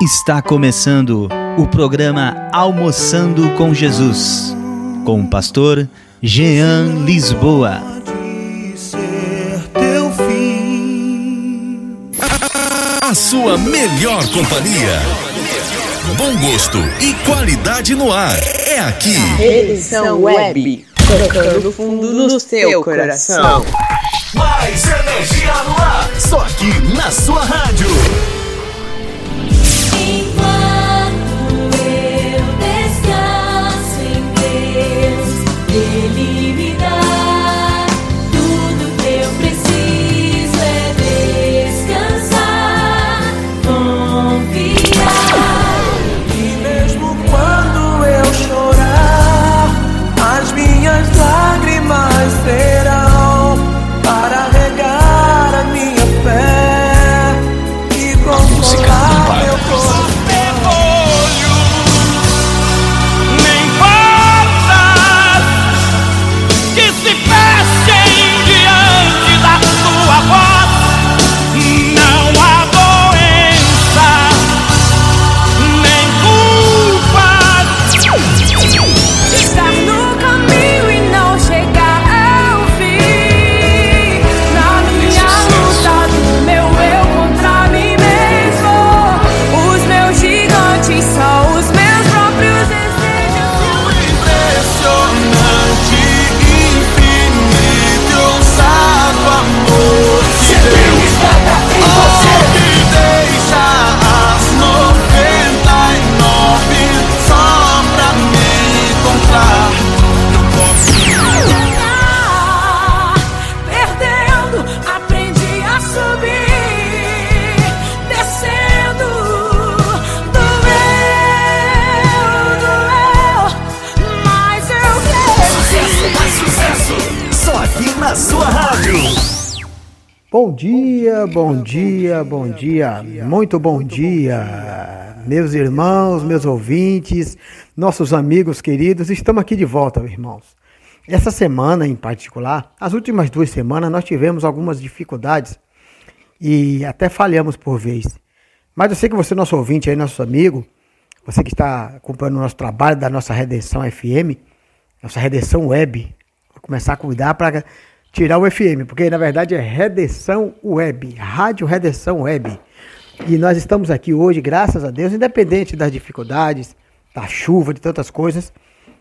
Está começando o programa Almoçando com Jesus, com o pastor Jean Lisboa. A sua melhor companhia. Bom gosto e qualidade no ar. É aqui. Edição Web. Tocando fundo no seu coração. Mais energia no ar. Só aqui na sua rádio. Ele Bom dia, bom dia, bom dia, muito bom dia, meus irmãos, meus ouvintes, nossos amigos queridos, estamos aqui de volta, irmãos. Essa semana em particular, as últimas duas semanas, nós tivemos algumas dificuldades e até falhamos por vez. Mas eu sei que você, nosso ouvinte aí, nosso amigo, você que está acompanhando o nosso trabalho da nossa Redenção FM, nossa Redenção Web, vou começar a cuidar para tirar o FM, porque na verdade é Redenção Web, Rádio Redenção Web. E nós estamos aqui hoje, graças a Deus, independente das dificuldades, da chuva, de tantas coisas,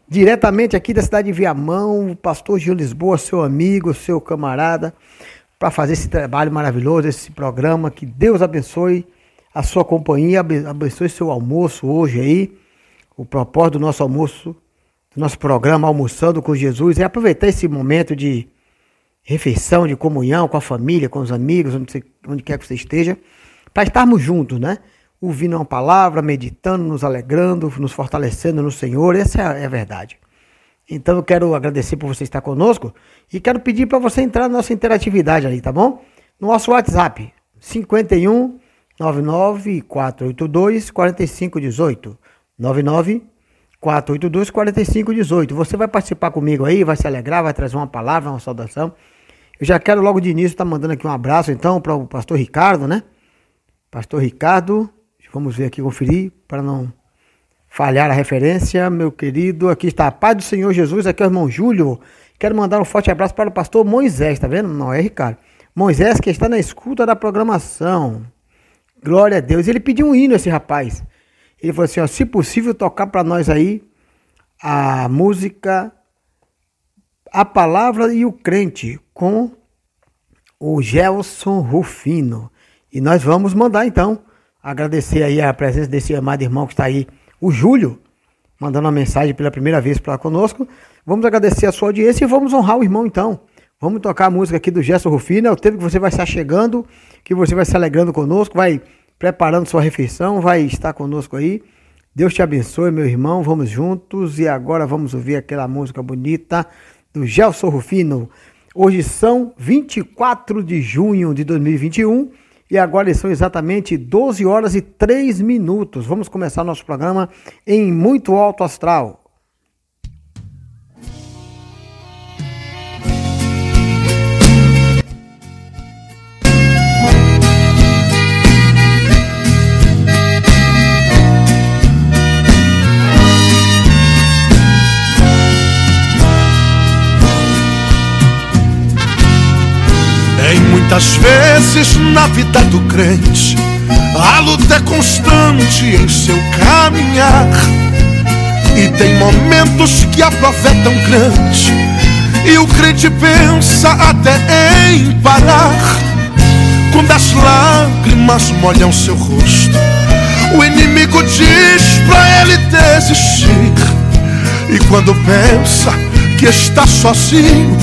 diretamente aqui da cidade de Viamão, o pastor Gil Lisboa, seu amigo, seu camarada, para fazer esse trabalho maravilhoso, esse programa. Que Deus abençoe a sua companhia, abe- abençoe seu almoço hoje aí. O propósito do nosso almoço, do nosso programa Almoçando com Jesus, é aproveitar esse momento de refeição, de comunhão com a família, com os amigos, onde, você- onde quer que você esteja, para estarmos juntos, né? Ouvindo uma palavra, meditando, nos alegrando, nos fortalecendo no Senhor, essa é a, é verdade. Então eu quero agradecer por você estar conosco e quero pedir para você entrar na nossa interatividade ali, tá bom? No nosso WhatsApp, 51 99 482 4518. 99 482 4518. Você vai participar comigo aí, vai se alegrar, vai trazer uma palavra, uma saudação. Eu já quero logo de início estar mandando aqui um abraço então para o pastor Ricardo, né? Pastor Ricardo, vamos ver aqui, conferir, para não falhar a referência, meu querido. Aqui está a paz do Senhor Jesus, aqui é o irmão Júlio. Quero mandar um forte abraço para o pastor Moisés, tá vendo? Não é Ricardo. Moisés que está na escuta da programação. Glória a Deus. Ele pediu um hino, esse rapaz. Ele falou assim: ó, se possível, tocar para nós aí a música A Palavra e o Crente com o Gelson Rufino. E nós vamos mandar então. Agradecer aí a presença desse amado irmão que está aí, o Júlio, mandando uma mensagem pela primeira vez para conosco. Vamos agradecer a sua audiência e vamos honrar o irmão então. Vamos tocar a música aqui do Gerson Rufino. É o tempo que você vai estar chegando, que você vai se alegrando conosco, vai preparando sua refeição, vai estar conosco aí. Deus te abençoe, meu irmão. Vamos juntos e agora vamos ouvir aquela música bonita do Gelson Rufino. Hoje são 24 de junho de 2021 e agora são exatamente 12 horas e 3 minutos. Vamos começar nosso programa em muito alto astral. Muitas vezes na vida do crente, a luta é constante em seu caminhar. E tem momentos que a prova é tão grande, e o crente pensa até em parar. Quando as lágrimas molham seu rosto, o inimigo diz pra ele desistir. E quando pensa que está sozinho,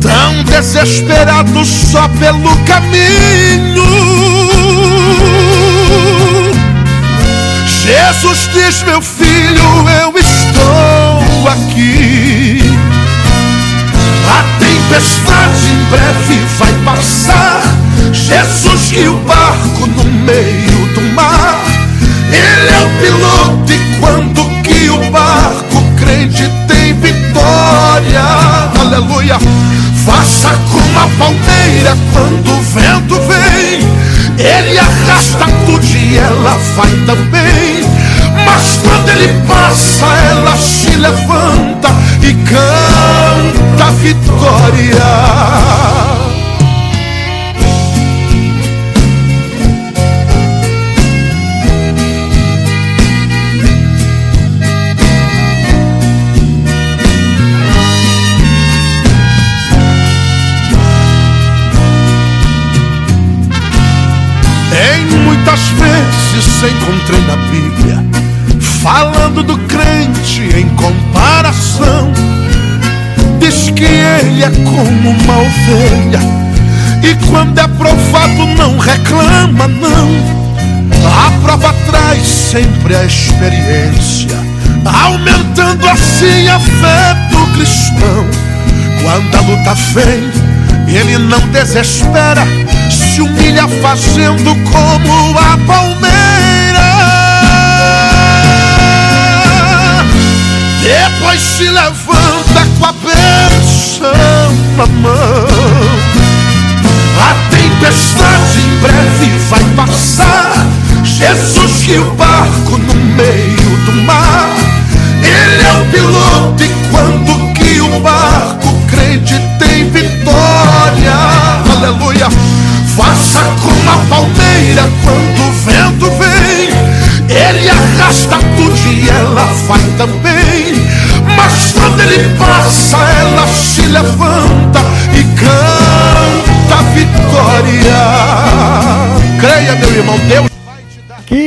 tão desesperado só pelo caminho. Jesus diz, meu filho, eu estou aqui. A tempestade em breve vai passar. Jesus e o barco no meio do mar. Ele é o piloto e quando que o barco crente tem vitória. Aleluia. Faça como a palmeira quando o vento vem. Ele arrasta tudo e ela vai também. Mas quando ele passa, ela se levanta e canta vitória. Encontrei na Bíblia falando do crente em comparação. Diz que ele é como uma ovelha e quando é provado não reclama não. A prova traz sempre a experiência, aumentando assim a fé do cristão. Quando a luta vem, ele não desespera, se humilha fazendo como a palmeira. Depois se levanta com a bênção na mão. A tempestade em breve vai passar. Jesus e o barco no meio do mar. Ele é o piloto e quando que o barco crente tem vitória.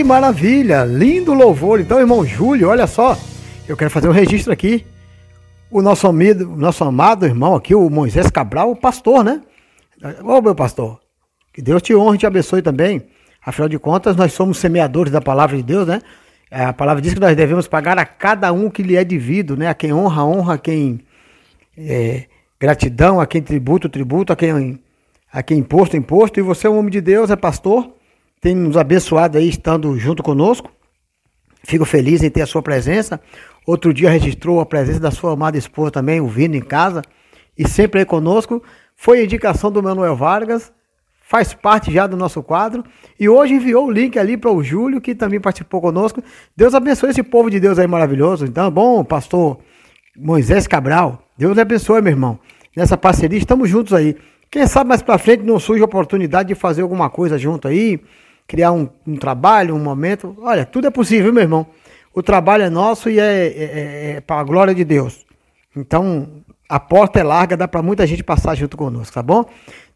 Maravilha, lindo louvor. Então, irmão Júlio, olha só, eu quero fazer um registro aqui. O nosso amigo, nosso amado irmão aqui, o Moisés Cabral, o pastor, né? Ô meu pastor, que Deus te honre e te abençoe também. Afinal de contas, nós somos semeadores da palavra de Deus, né? A palavra diz que nós devemos pagar a cada um que lhe é devido, né? A quem honra, honra, a quem é, gratidão, a quem tributo, tributo, a quem, a quem imposto, imposto. E você é um homem de Deus, é pastor, tem nos abençoado aí estando junto conosco. Fico feliz em ter a sua presença. Outro dia registrou a presença da sua amada esposa também, ouvindo em casa, e sempre aí conosco. Foi indicação do Manuel Vargas, faz parte já do nosso quadro, e hoje enviou o link ali para o Júlio, que também participou conosco. Deus abençoe esse povo de Deus aí maravilhoso. Então, bom, pastor Moisés Cabral, Deus abençoe, meu irmão. Nessa parceria, estamos juntos aí. Quem sabe mais para frente não surge a oportunidade de fazer alguma coisa junto aí, criar um, um trabalho, um momento. Olha, tudo é possível, meu irmão. O trabalho é nosso e é, é, é para a glória de Deus. Então, a porta é larga, dá para muita gente passar junto conosco, tá bom?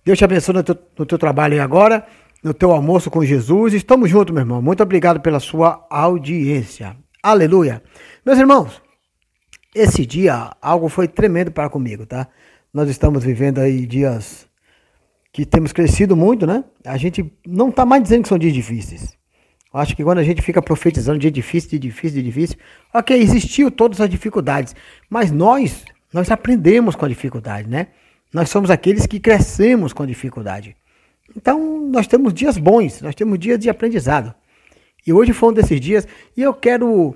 Deus te abençoe no teu, no teu trabalho aí agora, no teu almoço com Jesus. Estamos juntos, meu irmão. Muito obrigado pela sua audiência. Aleluia. Meus irmãos, esse dia algo foi tremendo para comigo, tá? Nós estamos vivendo aí dias que temos crescido muito, né? A gente não está mais dizendo que são dias difíceis. Eu Acho que quando a gente fica profetizando dia difícil, dia difícil, dia difícil, ok, existiu todas as dificuldades, mas nós, nós aprendemos com a dificuldade, né? Nós somos aqueles que crescemos com a dificuldade. Então, nós temos dias bons, nós temos dias de aprendizado. E hoje foi um desses dias, e eu quero,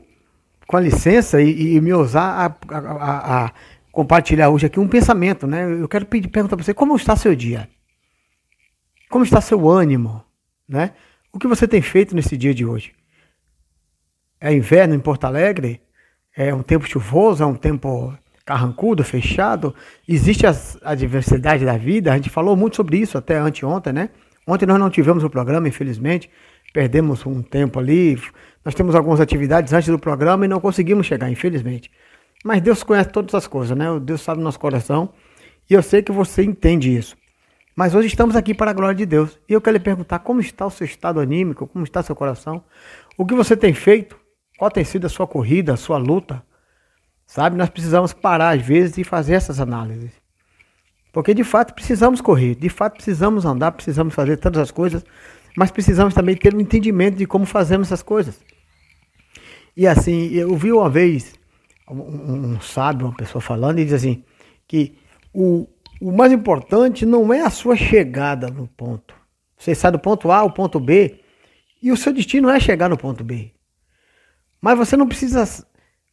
com a licença, e, e me ousar a, a- a- a compartilhar hoje aqui um pensamento, né? Eu quero pedir, perguntar para você, como está seu dia? Como está seu ânimo? Né? O que você tem feito nesse dia de hoje? É inverno em Porto Alegre? É um tempo chuvoso? É um tempo carrancudo, fechado. Existe a diversidade da vida, a gente falou muito sobre isso até anteontem, né? Ontem nós não tivemos o programa, infelizmente, perdemos um tempo ali. Nós temos algumas atividades antes do programa e não conseguimos chegar, infelizmente. Mas Deus conhece todas as coisas, né? Deus sabe o nosso coração e eu sei que você entende isso. Mas hoje estamos aqui para a glória de Deus. E eu quero lhe perguntar como está o seu estado anímico, como está seu coração, o que você tem feito, qual tem sido a sua corrida, a sua luta. Sabe, nós precisamos parar às vezes e fazer essas análises. Porque de fato precisamos correr, de fato precisamos andar, precisamos fazer tantas as coisas, mas precisamos também ter um entendimento de como fazemos essas coisas. E assim, eu vi uma vez um, um sábio, uma pessoa falando, e diz assim, que o, o mais importante não é a sua chegada no ponto. Você sai do ponto A ao ponto B, e o seu destino é chegar no ponto B. Mas você não precisa,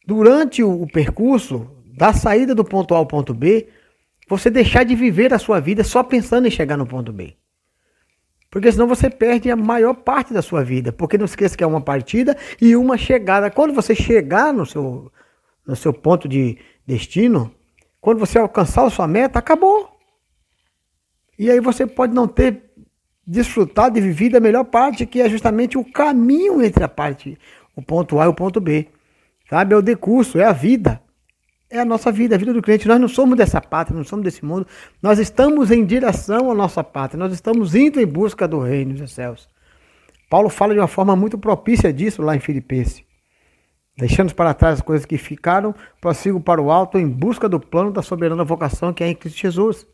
durante o, percurso, da saída do ponto A ao ponto B, você deixar de viver a sua vida só pensando em chegar no ponto B. Porque senão você perde a maior parte da sua vida. Porque não esqueça que é uma partida e uma chegada. Quando você chegar no seu, no seu ponto de destino, quando você alcançar a sua meta, acabou. E aí você pode não ter desfrutado e vivido a melhor parte, que é justamente o caminho entre a parte, o ponto A e o ponto B. Sabe? É o decurso, é a vida. É a nossa vida, a vida do crente. Nós não somos dessa pátria, não somos desse mundo. Nós estamos em direção à nossa pátria. Nós estamos indo em busca do reino dos céus. Paulo fala de uma forma muito propícia disso lá em Filipenses. Deixando para trás as coisas que ficaram, prossigo para o alto em busca do plano da soberana vocação que é em Cristo Jesus.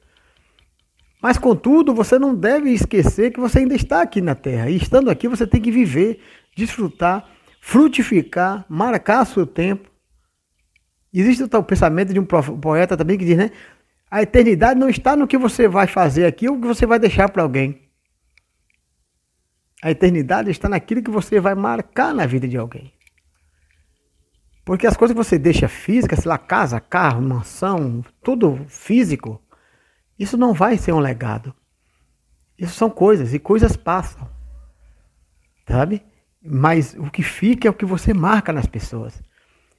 Mas, contudo, você não deve esquecer que você ainda está aqui na terra. E estando aqui, você tem que viver, desfrutar, frutificar, marcar seu tempo Existe o pensamento de um poeta também que diz, né? A eternidade não está no que você vai fazer aqui ou que você vai deixar para alguém. A eternidade está naquilo que você vai marcar na vida de alguém. Porque as coisas que você deixa físicas, sei lá, casa, carro, mansão, tudo físico, isso não vai ser um legado. Isso são coisas e coisas passam. Sabe? Mas o que fica é o que você marca nas pessoas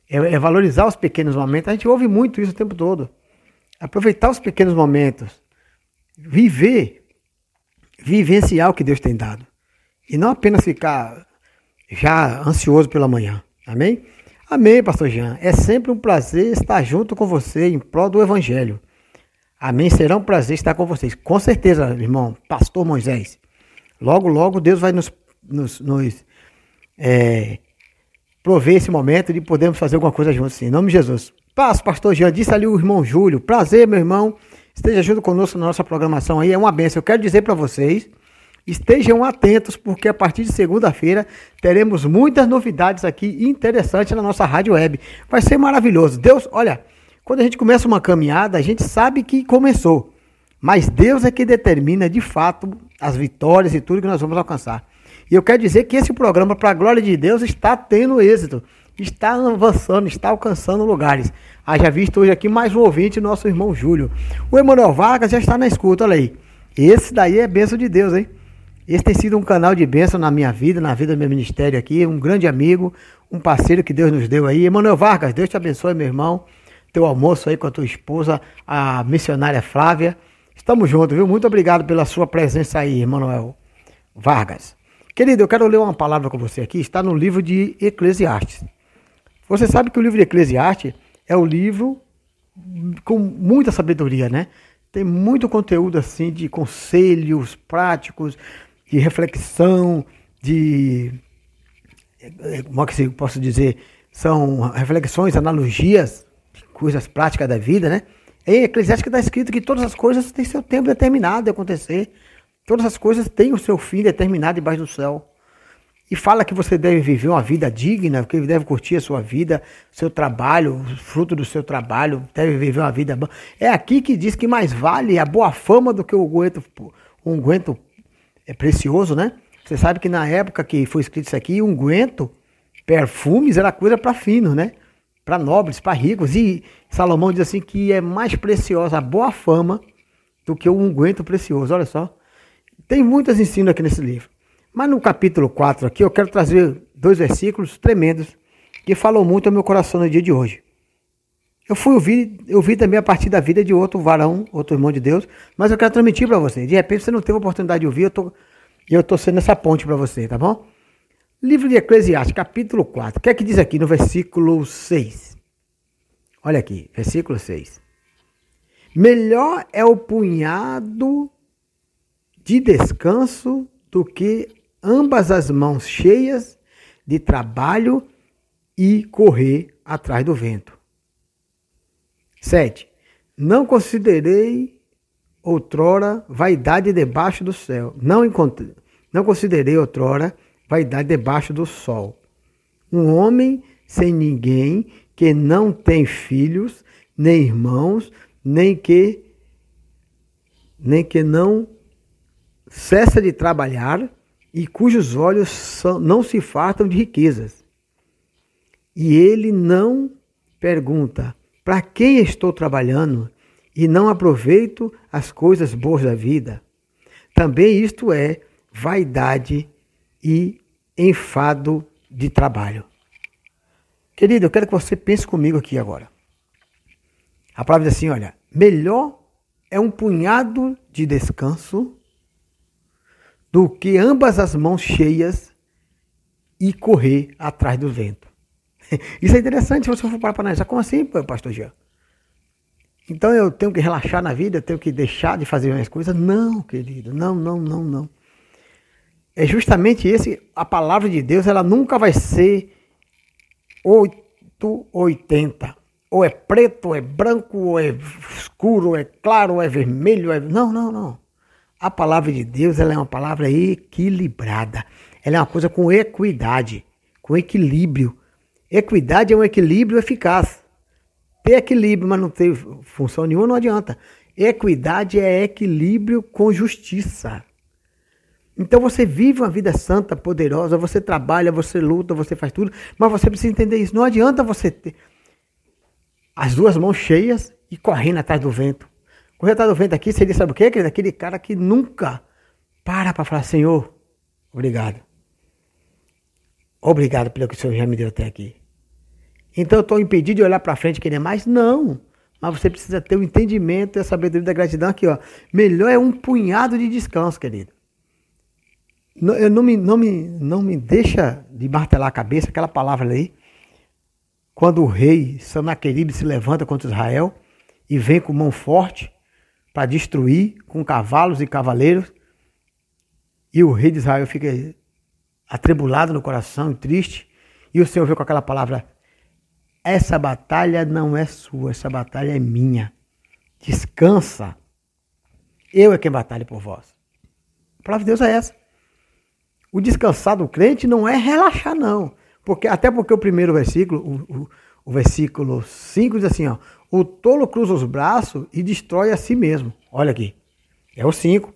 é, é valorizar os pequenos momentos. A gente ouve muito isso o tempo todo. Aproveitar os pequenos momentos. Viver. Vivenciar o que Deus tem dado. E não apenas ficar já ansioso pela manhã. Amém? Amém, pastor Jean. É sempre um prazer estar junto com você em prol do Evangelho. Amém. Será um prazer estar com vocês. Com certeza, irmão, pastor Moisés. Logo, logo, Deus vai nos, nos, nos é, prover esse momento de podermos fazer alguma coisa juntos. Em nome de Jesus. Paz, pastor Jean, disse ali o irmão Júlio. Prazer, meu irmão. Esteja junto conosco na nossa programação aí. É uma benção. Eu quero dizer para vocês, estejam atentos, porque a partir de segunda-feira teremos muitas novidades aqui interessantes na nossa rádio web. Vai ser maravilhoso. Deus, olha, quando a gente começa uma caminhada, a gente sabe que começou. Mas Deus é que determina de fato as vitórias e tudo que nós vamos alcançar. E eu quero dizer que esse programa, para a glória de Deus, está tendo êxito, está avançando, está alcançando lugares. Haja visto hoje aqui mais um ouvinte, nosso irmão Júlio. O Emanuel Vargas já está na escuta, olha aí. Esse daí é bênção de Deus, hein? Esse tem sido um canal de bênção na minha vida, na vida do meu ministério aqui, um grande amigo, um parceiro que Deus nos deu aí. Emanuel Vargas, Deus te abençoe, meu irmão. Teu almoço aí com a tua esposa, a missionária Flávia. Estamos juntos, viu? Muito obrigado pela sua presença aí, Emanuel Vargas. Querido, eu quero ler uma palavra com você aqui, está no livro de Eclesiastes. Você sabe que o livro de Eclesiastes é o livro com muita sabedoria, né? Tem muito conteúdo assim de conselhos práticos, de reflexão, de como é que eu posso dizer, são reflexões, analogias, coisas práticas da vida, né? Em Eclesiastes está escrito que todas as coisas têm seu tempo determinado de acontecer. Todas as coisas têm o seu fim determinado debaixo do céu. E fala que você deve viver uma vida digna, que deve curtir a sua vida, seu trabalho, fruto do seu trabalho, deve viver uma vida boa. É aqui que diz que mais vale a boa fama do que o unguento, unguento é precioso, né? Você sabe que na época que foi escrito isso aqui, unguento, perfumes era coisa para finos, né? Para nobres, para ricos. E Salomão diz assim que é mais preciosa a boa fama do que o unguento precioso. Olha só. Tem muitos ensinos aqui nesse livro. Mas no capítulo 4 aqui eu quero trazer dois versículos tremendos que falam muito ao meu coração no dia de hoje. Eu fui ouvir, eu vi também a partir da vida de outro varão, outro irmão de Deus, mas eu quero transmitir para você. De repente você não teve a oportunidade de ouvir, eu tô, eu tô sendo essa ponte para você, tá bom? Livro de Eclesiastes, capítulo 4. O que é que diz aqui no versículo 6? Olha aqui, versículo 6. Melhor é o punhado de descanso do que ambas as mãos cheias de trabalho e correr atrás do vento. 7. Não considerei outrora vaidade debaixo do céu. Não encontrei, não considerei outrora vaidade debaixo do sol. Um homem sem ninguém que não tem filhos, nem irmãos, nem que nem que não cessa de trabalhar e cujos olhos são, não se fartam de riquezas. E ele não pergunta: para quem estou trabalhando e não aproveito as coisas boas da vida? Também isto é vaidade e enfado de trabalho. Querido, eu quero que você pense comigo aqui agora. A palavra diz assim: olha, melhor é um punhado de descanso do que ambas as mãos cheias e correr atrás do vento. Isso é interessante se você for parar para analisar. Como assim, pastor Jean? Então eu tenho que relaxar na vida, eu tenho que deixar de fazer minhas coisas? Não, querido, não, não, não, não. É justamente esse, a palavra de Deus, ela nunca vai ser 880. Ou é preto, ou é branco, ou é escuro, ou é claro, ou é vermelho. Ou é... Não, não, não. A palavra de Deus ela é uma palavra equilibrada. Ela é uma coisa com equidade, com equilíbrio. Equidade é um equilíbrio eficaz. Ter equilíbrio, mas não ter função nenhuma, não adianta. Equidade é equilíbrio com justiça. Então você vive uma vida santa, poderosa, você trabalha, você luta, você faz tudo, mas você precisa entender isso. Não adianta você ter as duas mãos cheias e correndo atrás do vento. Correr atrás do vento aqui seria, sabe o quê, querido? Aquele cara que nunca para para falar, Senhor, obrigado. Obrigado pelo que o Senhor já me deu até aqui. Então eu estou impedido de olhar para frente e querer mais? Não. Mas você precisa ter o entendimento e a sabedoria da gratidão aqui, ó. Melhor é um punhado de descanso, querido. Não, eu não, me, não, me, não me deixa de martelar a cabeça aquela palavra ali. Quando o rei Sanaqueribe se levanta contra Israel e vem com mão forte para destruir com cavalos e cavaleiros. E o rei de Israel fica atribulado no coração e triste. E o Senhor vê com aquela palavra: Essa batalha não é sua, essa batalha é minha. Descansa. Eu é quem batalha por vós. A palavra de Deus é essa. O descansar do crente não é relaxar, não. Porque, até porque o primeiro versículo, o, o, o versículo 5 diz assim: ó, O tolo cruza os braços e destrói a si mesmo. Olha aqui. É o 5.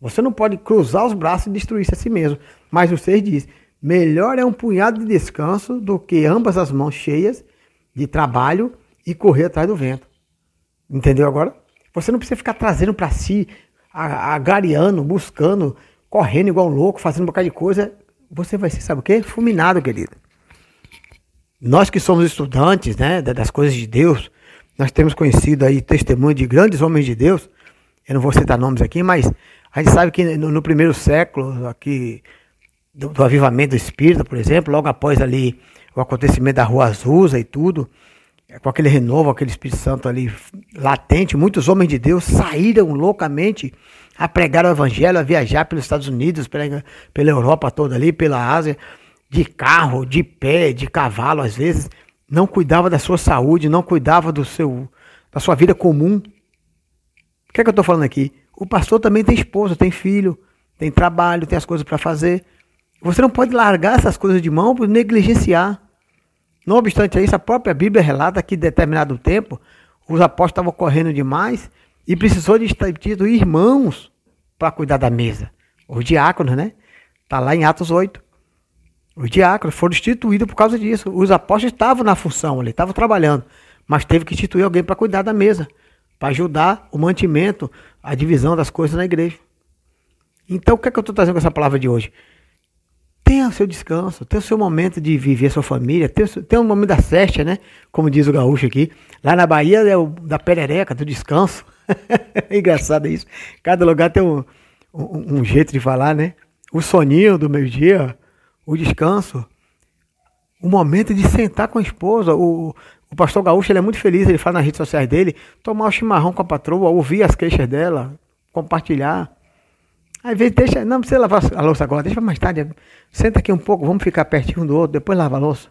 Você não pode cruzar os braços e destruir-se a si mesmo. Mas o 6 diz: Melhor é um punhado de descanso do que ambas as mãos cheias de trabalho e correr atrás do vento. Entendeu agora? Você não precisa ficar trazendo para si, agariando, buscando correndo igual um louco, fazendo um bocado de coisa, você vai ser, sabe o quê? Fulminado, querido. Nós que somos estudantes, né, das coisas de Deus, nós temos conhecido aí testemunho de grandes homens de Deus, eu não vou citar nomes aqui, mas a gente sabe que no, no primeiro século, aqui, do, do, avivamento do Espírito, por exemplo, logo após ali o acontecimento da Rua Azusa e tudo, com aquele renovo, aquele Espírito Santo ali latente, muitos homens de Deus saíram loucamente a pregar o evangelho, a viajar pelos Estados Unidos, pela, pela Europa toda ali, pela Ásia, de carro, de pé, de cavalo às vezes, não cuidava da sua saúde, não cuidava do seu da sua vida comum. O que é que eu estou falando aqui? O pastor também tem esposa, tem filho, tem trabalho, tem as coisas para fazer. Você não pode largar essas coisas de mão por negligenciar. Não obstante isso, a própria Bíblia relata que em determinado tempo os apóstolos estavam correndo demais e precisou de instituir irmãos para cuidar da mesa. Os diáconos, né? Está lá em Atos 8. Os diáconos foram instituídos por causa disso. Os apóstolos estavam na função ali, estavam trabalhando, mas teve que instituir alguém para cuidar da mesa, para ajudar o mantimento, a divisão das coisas na igreja. Então, o que é que eu estou trazendo com essa palavra de hoje? Tenha o seu descanso, tenha o seu momento de viver a sua família, tenha, o seu- um momento da festa, né? Como diz o gaúcho aqui. Lá na Bahia é o da perereca, do descanso. engraçado isso. Cada lugar tem um, um, um jeito de falar, né? O soninho do meio-dia, o descanso, o momento de sentar com a esposa. O, o pastor Gaúcho ele é muito feliz, ele fala nas redes sociais dele, tomar o chimarrão com a patroa, ouvir as queixas dela, compartilhar. Às vezes deixa, não precisa lavar a louça agora, deixa mais tarde. Senta aqui um pouco, vamos ficar pertinho um do outro, depois lava a louça.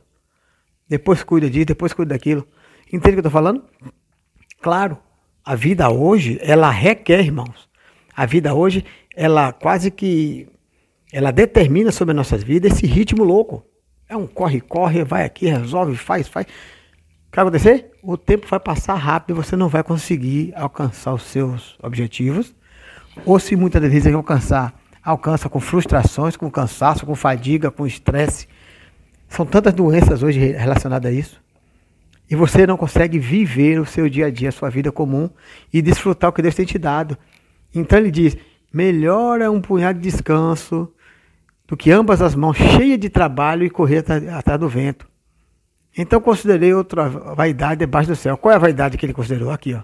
Depois cuida disso, depois cuida daquilo. Entende o que eu tô falando? Claro, a vida hoje, ela requer, irmãos. A vida hoje, ela quase que ela determina sobre as nossas vidas esse ritmo louco. É um corre-corre, vai aqui, resolve, faz, faz. Vai acontecer? O tempo vai passar rápido e você não vai conseguir alcançar os seus objetivos. Ou se muitas vezes alcançar, alcança com frustrações, com cansaço, com fadiga, com estresse. São tantas doenças hoje relacionadas a isso. E você não consegue viver o seu dia a dia, a sua vida comum e desfrutar o que Deus tem te dado. Então ele diz: melhor é um punhado de descanso do que ambas as mãos cheias de trabalho e correr atrás do vento. Então considerei outra vaidade debaixo do céu. Qual é a vaidade que ele considerou? Aqui, ó.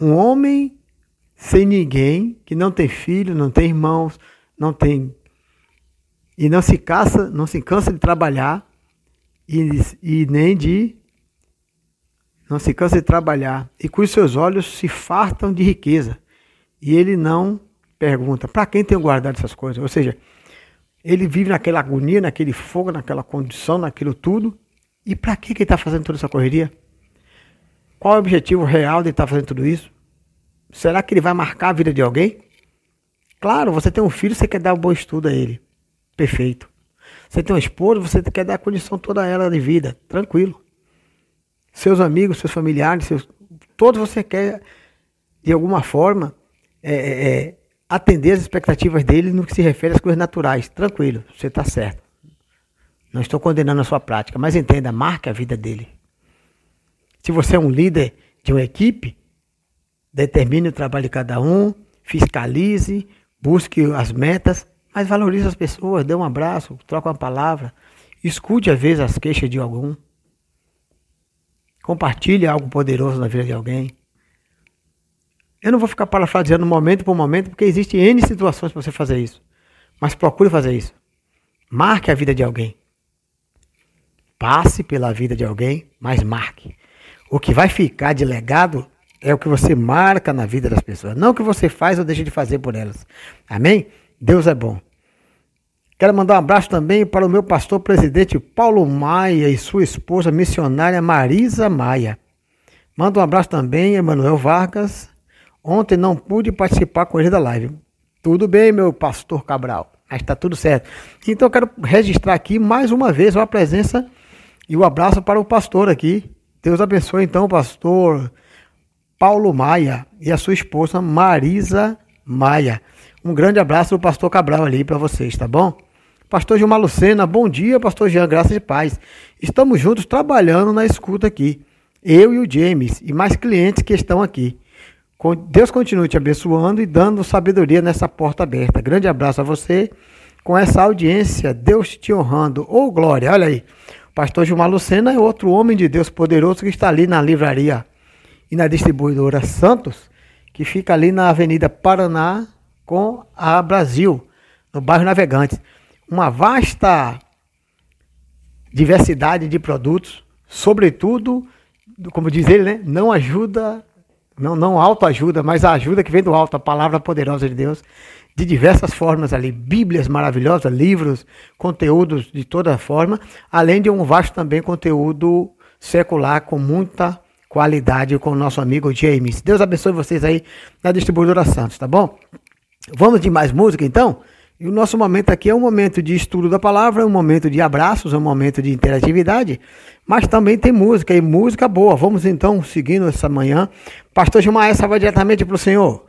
Um homem sem ninguém, que não tem filho, não tem irmãos, não tem e não se cansa, não se cansa de trabalhar e, e nem de não se cansa de trabalhar e cujos seus olhos se fartam de riqueza. E ele não pergunta: para quem tem guardado essas coisas? Ou seja, ele vive naquela agonia, naquele fogo, naquela condição, naquilo tudo. E para que que ele está fazendo toda essa correria? Qual é o objetivo real de estar fazendo tudo isso? Será que ele vai marcar a vida de alguém? Claro, você tem um filho, você quer dar um bom estudo a ele. Perfeito. Você tem uma esposa, você quer dar a condição toda a ela de vida. Tranquilo. Seus amigos, seus familiares, seus, todos você quer, de alguma forma, é, é, é, atender as expectativas dele no que se refere às coisas naturais. Tranquilo, você está certo. Não estou condenando a sua prática, mas entenda, marque a vida dele. Se você é um líder de uma equipe, determine o trabalho de cada um, fiscalize, busque as metas, mas valorize as pessoas, dê um abraço, troque uma palavra, escute às vezes as queixas de algum, compartilhe algo poderoso na vida de alguém. Eu não vou ficar parafraseando momento por momento, porque existem N situações para você fazer isso. Mas procure fazer isso. Marque a vida de alguém. Passe pela vida de alguém, mas marque. O que vai ficar de legado é o que você marca na vida das pessoas, não o que você faz ou deixa de fazer por elas. Amém? Deus é bom. Quero mandar um abraço também para o meu pastor presidente Paulo Maia e sua esposa missionária Marisa Maia. Manda um abraço também, Emanuel Vargas. Ontem não pude participar com ele da live. Tudo bem, meu pastor Cabral, mas está tudo certo. Então eu quero registrar aqui mais uma vez a presença e o abraço para o pastor aqui. Deus abençoe então o pastor Paulo Maia e a sua esposa Marisa Maia. Um grande abraço do pastor Cabral ali para vocês, tá bom? Pastor Gilmar Lucena, bom dia, pastor Jean, graças e paz. Estamos juntos trabalhando na escuta aqui. Eu e o James e mais clientes que estão aqui. Deus continue te abençoando e dando sabedoria nessa porta aberta. Grande abraço a você. Com essa audiência, Deus te honrando. Ô, glória, olha aí. Pastor Gilmar Lucena é outro homem de Deus poderoso que está ali na livraria e na distribuidora Santos, que fica ali na Avenida Paraná com a Brasil, no bairro Navegantes. Uma vasta diversidade de produtos, sobretudo, como diz ele, né, não ajuda, não, não autoajuda, mas a ajuda que vem do alto, a palavra poderosa de Deus, de diversas formas ali, bíblias maravilhosas, livros, conteúdos de toda forma, além de um vasto também conteúdo secular com muita qualidade com o nosso amigo James. Deus abençoe vocês aí na distribuidora Santos, tá bom? Vamos de mais música então? E o nosso momento aqui é um momento de estudo da palavra, é um momento de abraços, um momento de interatividade, mas também tem música e música boa. Vamos então seguindo essa manhã. Pastor Gilmar, essa vai diretamente para o Senhor.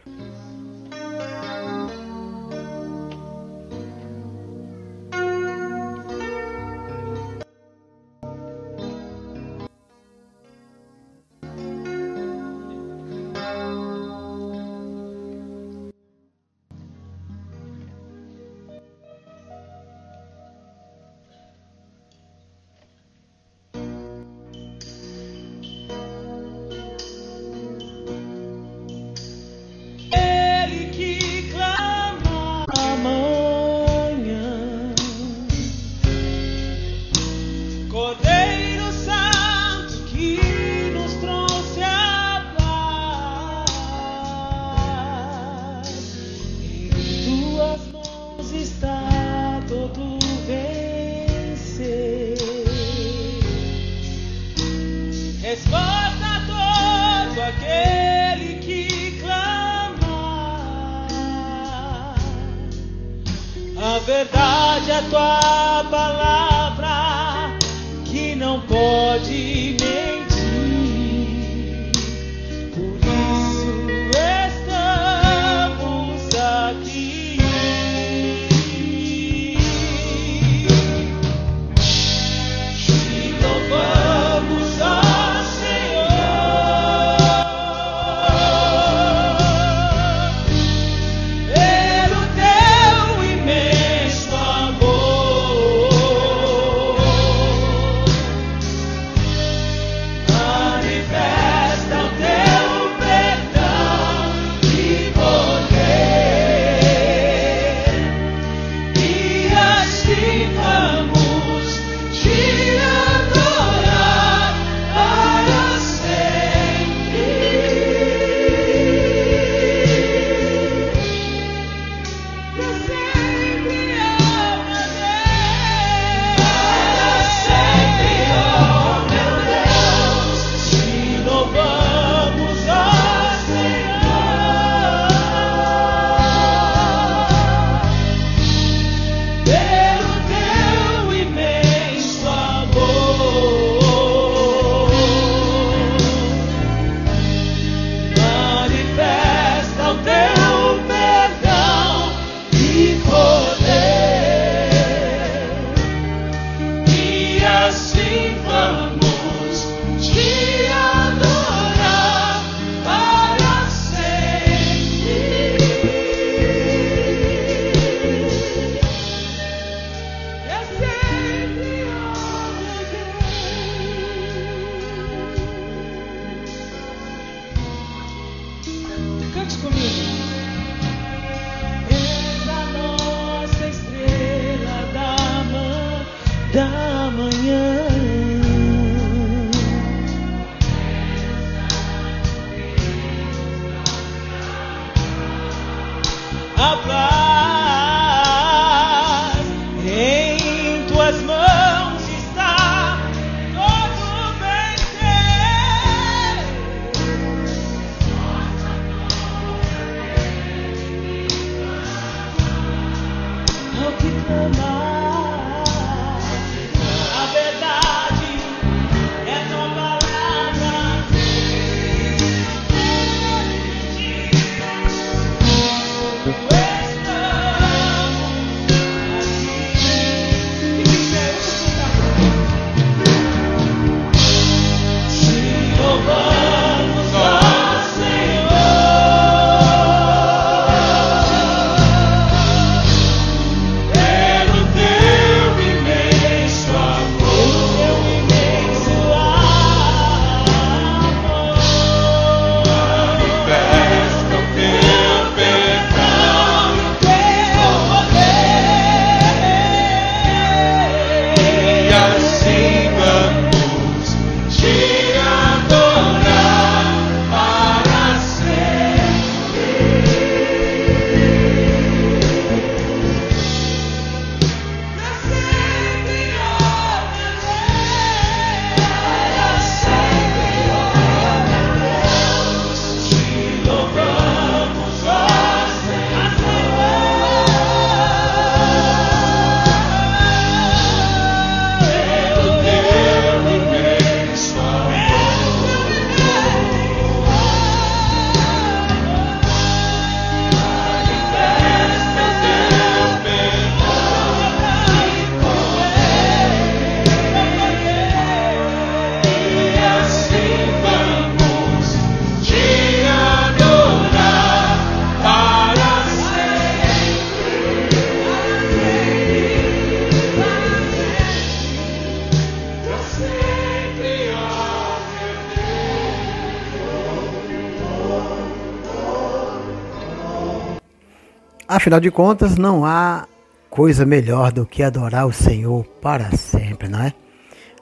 Afinal de contas, não há coisa melhor do que adorar o Senhor para sempre, não é?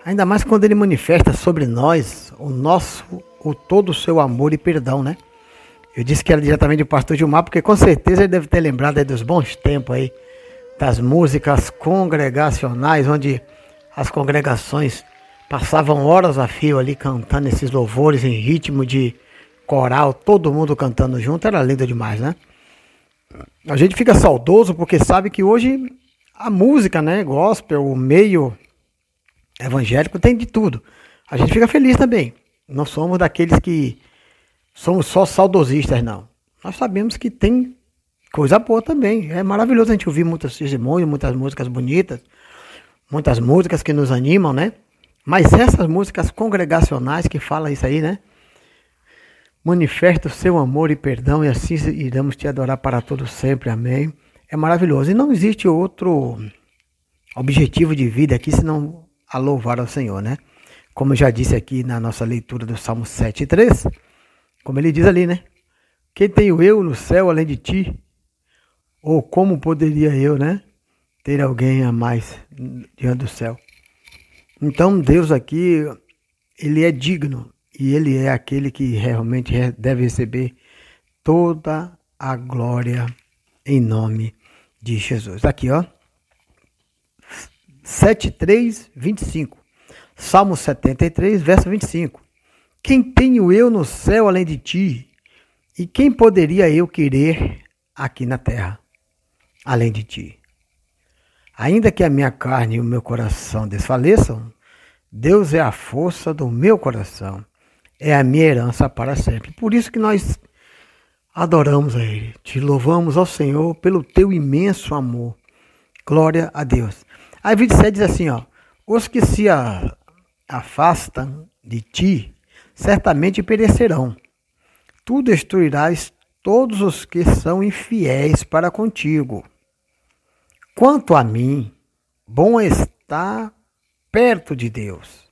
Ainda mais quando ele manifesta sobre nós o nosso, o todo o seu amor e perdão, né? Eu disse que era diretamente do pastor Gilmar, porque com certeza ele deve ter lembrado dos bons tempos aí, das músicas congregacionais, onde as congregações passavam horas a fio ali cantando esses louvores em ritmo de coral, todo mundo cantando junto, era lindo demais, né? A gente fica saudoso porque sabe que hoje A música, né, gospel, o meio evangélico tem de tudo. A gente fica feliz também. Não somos daqueles que somos só saudosistas, não. Nós sabemos que tem coisa boa também. É maravilhoso a gente ouvir muitas testemunhas, muitas músicas bonitas, muitas músicas que nos animam, né? Mas essas músicas congregacionais que falam isso aí, né? Manifesta o seu amor e perdão e assim iremos te adorar para todo sempre. Amém. É maravilhoso. E não existe outro objetivo de vida aqui senão a louvar ao Senhor, né? Como eu já disse aqui na nossa leitura do Salmo 7,3, como ele diz ali, né? Quem tenho eu no céu além de ti? Ou como poderia eu, né? Ter alguém a mais diante do céu? Então Deus aqui, ele é digno e ele é aquele que realmente deve receber toda a glória em nome de Jesus. Aqui, ó. 7:3, 25. Salmo 73, verso 25. Quem tenho eu no céu além de ti? E quem poderia eu querer aqui na terra além de ti? Ainda que a minha carne e o meu coração desfaleçam, Deus é a força do meu coração, é a minha herança para sempre. Por isso que nós adoramos a Ele, te louvamos ao Senhor pelo teu imenso amor. Glória a Deus. Aí 27 diz assim, ó, os que se afastam de ti certamente perecerão. Tu destruirás todos os que são infiéis para contigo. Quanto a mim, bom está perto de Deus.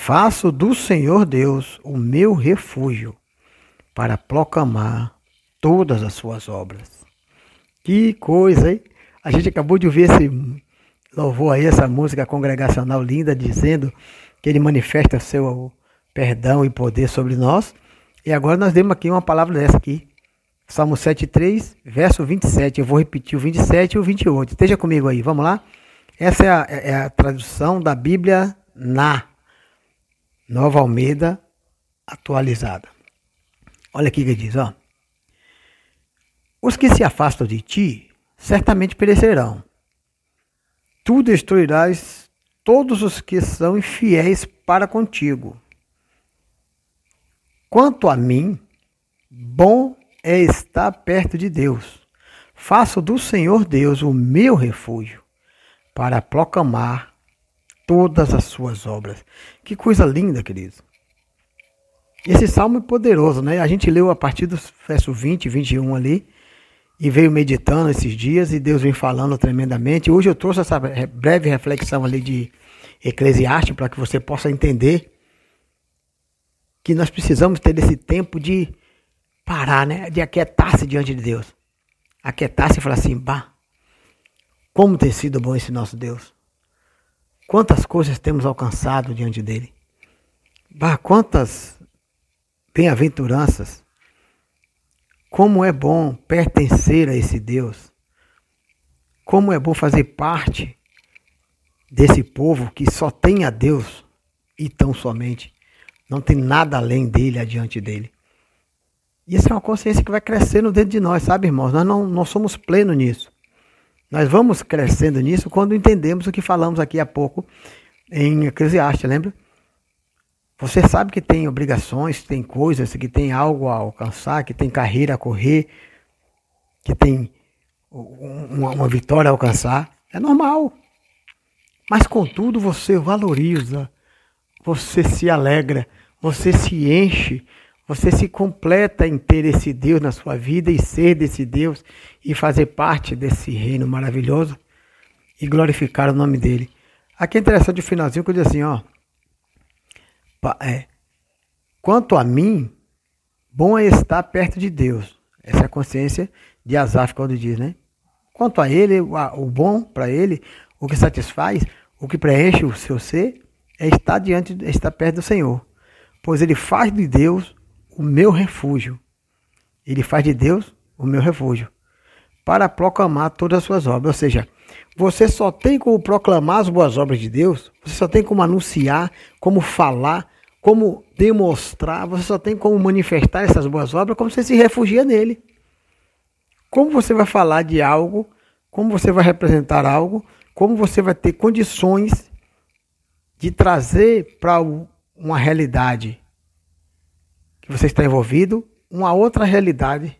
Faço do Senhor Deus o meu refúgio para proclamar todas as suas obras. Que coisa, hein? A gente acabou de ouvir esse louvor aí, essa música congregacional linda, dizendo que ele manifesta seu perdão e poder sobre nós. E agora nós demos aqui uma palavra dessa aqui, Salmo 7,3, verso 27. Eu vou repetir o 27 e o 28. Esteja comigo aí, vamos lá? Essa é a, é a tradução da Bíblia na Nova Almeida atualizada. Olha aqui que diz, ó. Os que se afastam de ti certamente perecerão. Tu destruirás todos os que são infiéis para contigo. Quanto a mim, bom é estar perto de Deus. Faço do Senhor Deus o meu refúgio para proclamar todas as suas obras. Que coisa linda, queridos. Esse salmo é poderoso, né? A gente leu a partir do verso 20, 21 ali, e veio meditando esses dias, e Deus vem falando tremendamente. Hoje eu trouxe essa breve reflexão ali de Eclesiastes para que você possa entender que nós precisamos ter esse tempo de parar, né? De aquietar-se diante de Deus. Aquietar-se e falar assim, bah, como tem sido bom esse nosso Deus. Quantas coisas temos alcançado diante dele. Bah, quantas bem-aventuranças. Como é bom pertencer a esse Deus. Como é bom fazer parte desse povo que só tem a Deus e tão somente. Não tem nada além dele, adiante dele. E essa é uma consciência que vai crescendo dentro de nós, sabe, irmãos? Nós não, não somos plenos nisso. Nós vamos crescendo nisso quando entendemos o que falamos aqui há pouco em Eclesiastes, lembra? Você sabe que tem obrigações, tem coisas, que tem algo a alcançar, que tem carreira a correr, que tem uma, uma vitória a alcançar. É normal. Mas contudo você valoriza, você se alegra, você se enche você se completa em ter esse Deus na sua vida e ser desse Deus e fazer parte desse reino maravilhoso e glorificar o nome dele. Aqui é interessante o finalzinho que diz assim, ó. É, Quanto a mim, bom é estar perto de Deus. Essa é a consciência de Asaf quando diz, né? Quanto a ele, o bom para ele, o que satisfaz, o que preenche o seu ser, é estar diante, é estar perto do Senhor. Pois ele faz de Deus o meu refúgio. Ele faz de Deus o meu refúgio. Para proclamar todas as suas obras. Ou seja, você só tem como proclamar as boas obras de Deus, você só tem como anunciar, como falar, como demonstrar, você só tem como manifestar essas boas obras como você se refugia nele. Como você vai falar de algo como você vai representar algo, como você vai ter condições de trazer para uma realidade que você está envolvido, uma outra realidade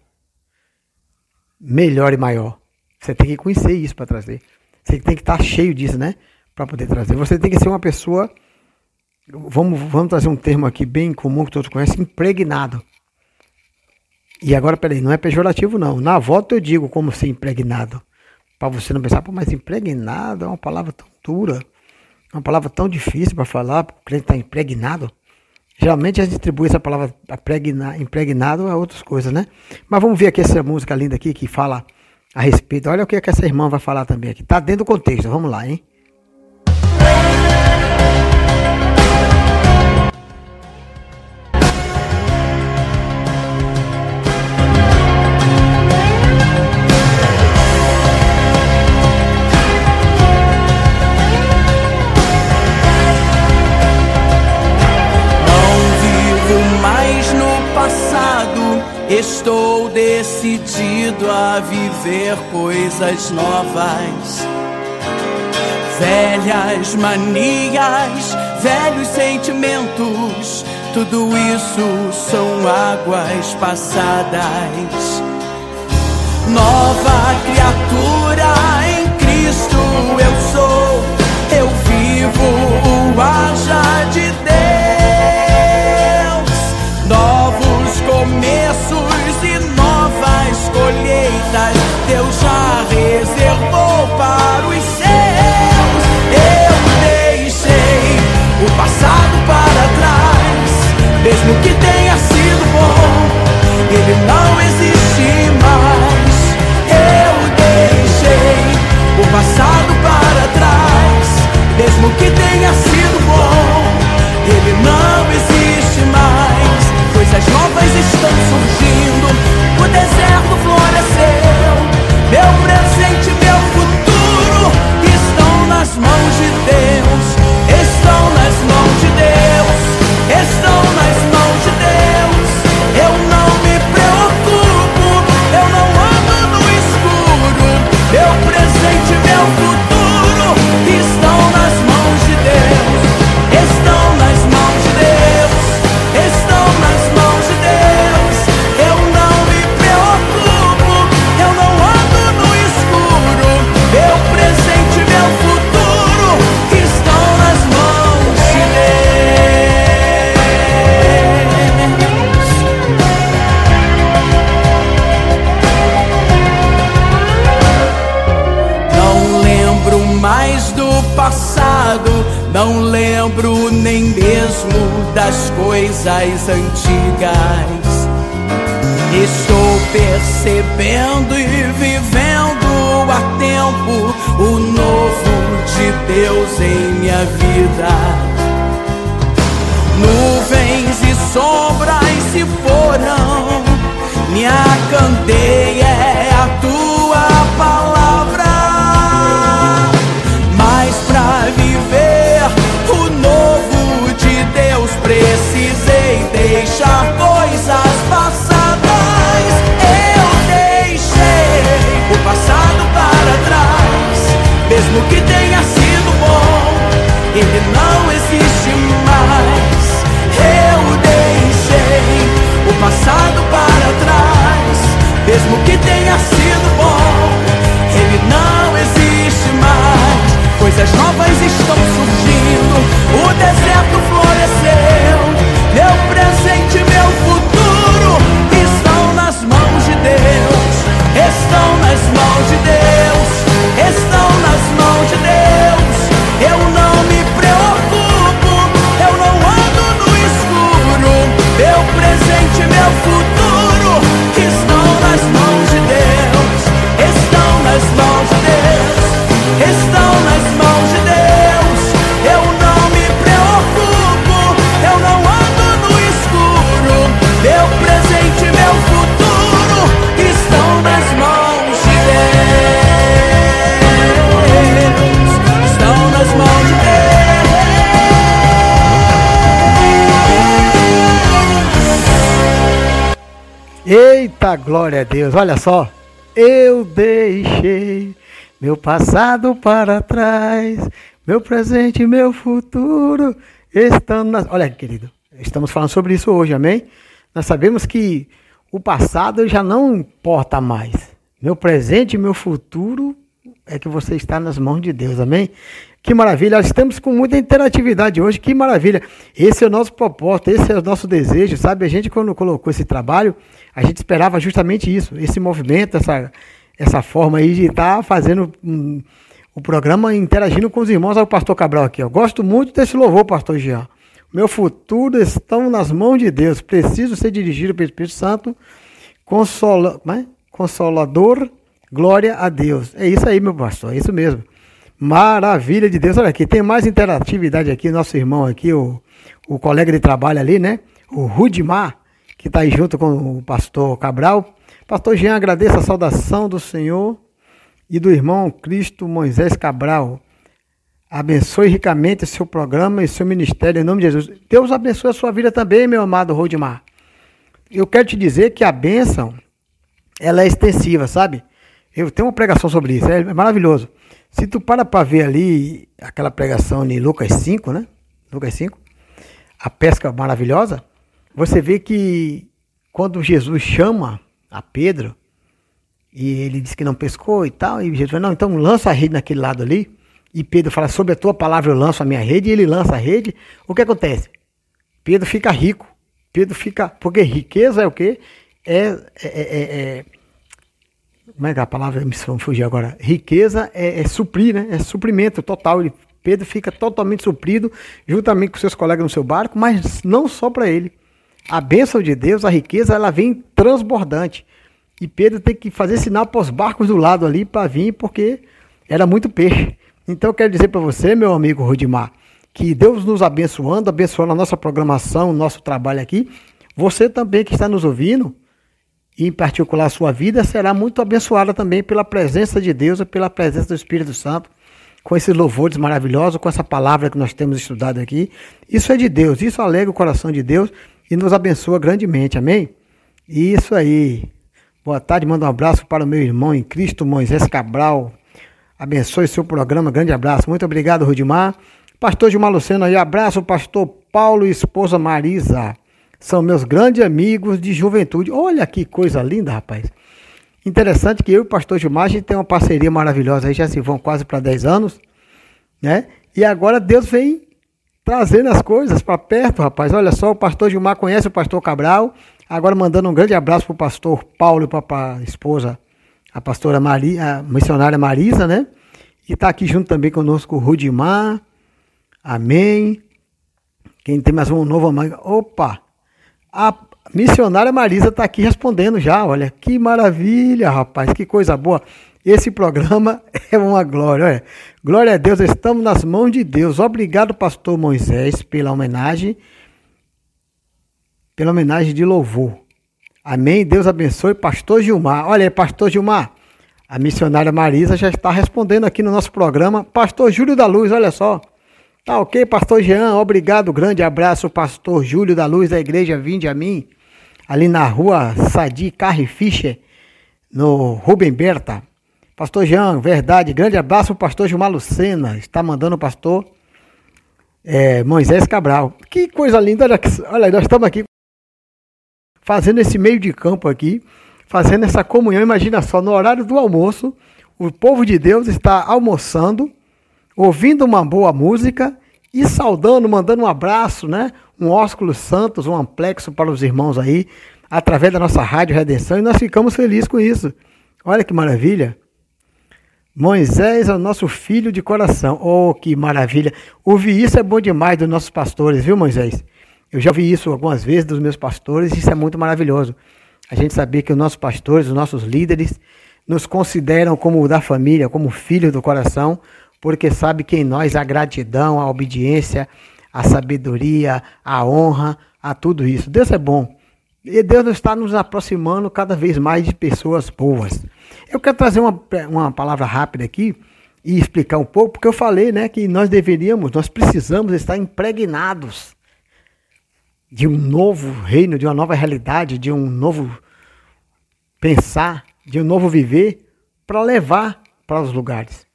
melhor e maior. Você tem que conhecer isso para trazer. Você tem que estar cheio disso, né? Para poder trazer. Você tem que ser uma pessoa. Vamos, vamos trazer um termo aqui bem comum que todos conhecem: impregnado. E agora, peraí, não é pejorativo, não. Na volta eu digo como ser impregnado. Para você não pensar, pô, mas impregnado é uma palavra tão dura. É uma palavra tão difícil para falar, o cliente está impregnado. Geralmente a gente atribui essa palavra impregna, impregnado a outras coisas, né? Mas vamos ver aqui essa música linda aqui que fala a respeito. Olha o que, é que essa irmã vai falar também aqui. Tá dentro do contexto. Vamos lá, hein? Estou decidido a viver coisas novas. Velhas manias, velhos sentimentos, tudo isso são águas passadas. Nova criatura em Cristo eu sou, eu vivo o haja de Deus. Colheitas, Deus já reservou para os seus. Eu deixei o passado para trás, mesmo que tenha sido bom, ele não existe mais. Eu deixei o passado para trás, mesmo que tenha sido bom, ele não existe mais. Coisas novas estão surgindo, o deserto Eita glória a Deus, olha só. Eu deixei Meu passado para trás, meu presente e meu futuro estão nas. Olha, querido, estamos falando sobre isso hoje, amém? Nós sabemos que o passado já não importa mais. Meu presente e meu futuro é que você está nas mãos de Deus, amém? Que maravilha, estamos com muita interatividade hoje, que maravilha. Esse é o nosso propósito, esse é o nosso desejo, sabe? A gente, quando colocou esse trabalho, a gente esperava justamente isso, esse movimento, essa, essa forma aí de estar fazendo um, o programa interagindo com os irmãos. Olha o pastor Cabral aqui, ó. Gosto muito desse louvor, pastor Jean. Meu futuro estão nas mãos de Deus. Preciso ser dirigido pelo Espírito Santo. Consola, né? Consolador, glória a Deus. É isso aí, meu pastor, é isso mesmo. Maravilha de Deus. Olha aqui, tem mais interatividade aqui, nosso irmão aqui, o, o colega de trabalho ali, né? O Rudimar, que está aí junto com o pastor Cabral. Pastor Jean, agradeço a saudação do Senhor e do irmão Cristo Moisés Cabral. Abençoe ricamente seu programa e seu ministério em nome de Jesus. Deus abençoe a sua vida também, meu amado Rodimar. Eu quero te dizer que a bênção, ela é extensiva, sabe? Eu tenho uma pregação sobre isso, é maravilhoso. Se tu para para ver ali aquela pregação em Lucas 5, né? Lucas 5, a pesca maravilhosa, você vê que quando Jesus chama a Pedro, e ele disse que não pescou e tal, e Jesus falou, não, então lança a rede naquele lado ali, e Pedro fala, sobre a tua palavra eu lanço a minha rede, e ele lança a rede, o que acontece? Pedro fica rico, Pedro fica, porque riqueza é o quê? É, é, é, é como é que a palavra me fugiu agora? Riqueza é, é, suprir, né? É suprimento total. Ele, Pedro fica totalmente suprido, juntamente com seus colegas no seu barco, mas não só para ele. A bênção de Deus, a riqueza, ela vem transbordante. E Pedro tem que fazer sinal para os barcos do lado ali para vir, porque era muito peixe. Então eu quero dizer para você, meu amigo Rodimar, que Deus nos abençoando, abençoando a nossa programação, o nosso trabalho aqui. Você também que está nos ouvindo, e em particular sua vida, será muito abençoada também pela presença de Deus e pela presença do Espírito Santo, com esses louvores maravilhosos, com essa palavra que nós temos estudado aqui. Isso é de Deus, isso alegra o coração de Deus e nos abençoa grandemente, amém? Isso aí. Boa tarde, manda um abraço para o meu irmão em Cristo, Moisés Cabral. Abençoe seu programa, grande abraço. Muito obrigado, Rudimar. Pastor Gilmar Luceno aí, abraço, pastor Paulo e esposa Marisa são meus grandes amigos de juventude. Olha que coisa linda, rapaz. Interessante que eu e o pastor Gilmar, a gente tem uma parceria maravilhosa aí, já se vão quase para 10 anos, né? E agora Deus vem trazendo as coisas para perto, rapaz. Olha só, o pastor Gilmar conhece o pastor Cabral, agora mandando um grande abraço para o pastor Paulo e para a esposa, a pastora Maria, a missionária Marisa, né? E está aqui junto também conosco o Rudimar. Amém. Quem tem mais um novo amigo? Opa! A missionária Marisa está aqui respondendo já. Olha, que maravilha, rapaz, que coisa boa. Esse programa é uma glória. Olha. Glória a Deus, estamos nas mãos de Deus. Obrigado, pastor Moisés, pela homenagem, pela homenagem de louvor. Amém. Deus abençoe, pastor Gilmar. Olha aí, pastor Gilmar. A missionária Marisa já está respondendo aqui no nosso programa. Pastor Júlio da Luz, olha só. Tá ok, pastor Jean, obrigado, grande abraço, pastor Júlio da Luz da Igreja Vinde a mim, ali na rua Sadi Carre Fischer, no Rubem Berta. Pastor Jean, verdade, grande abraço, pastor Gilmar Lucena, está mandando o pastor é, Moisés Cabral. Que coisa linda, olha, olha, nós estamos aqui fazendo esse meio de campo aqui, fazendo essa comunhão, imagina só, no horário do almoço, o povo de Deus está almoçando, ouvindo uma boa música e saudando, mandando um abraço, né? Um ósculo santos, um amplexo para os irmãos aí, através da nossa Rádio Redenção, e nós ficamos felizes com isso. Olha que maravilha. Moisés é o nosso filho de coração. Oh, que maravilha. Ouvir isso é bom demais dos nossos pastores, viu, Moisés? Eu já ouvi isso algumas vezes dos meus pastores e isso é muito maravilhoso. A gente saber que os nossos pastores, os nossos líderes, nos consideram como da família, como filhos do coração, porque sabe que em nós a gratidão, a obediência, a sabedoria, a honra, a tudo isso. Deus é bom. E Deus está nos aproximando cada vez mais de pessoas boas. Eu quero trazer uma, uma palavra rápida aqui e explicar um pouco, porque eu falei né, que nós deveríamos, nós precisamos estar impregnados de um novo reino, de uma nova realidade, de um novo pensar, de um novo viver, para levar para os lugares.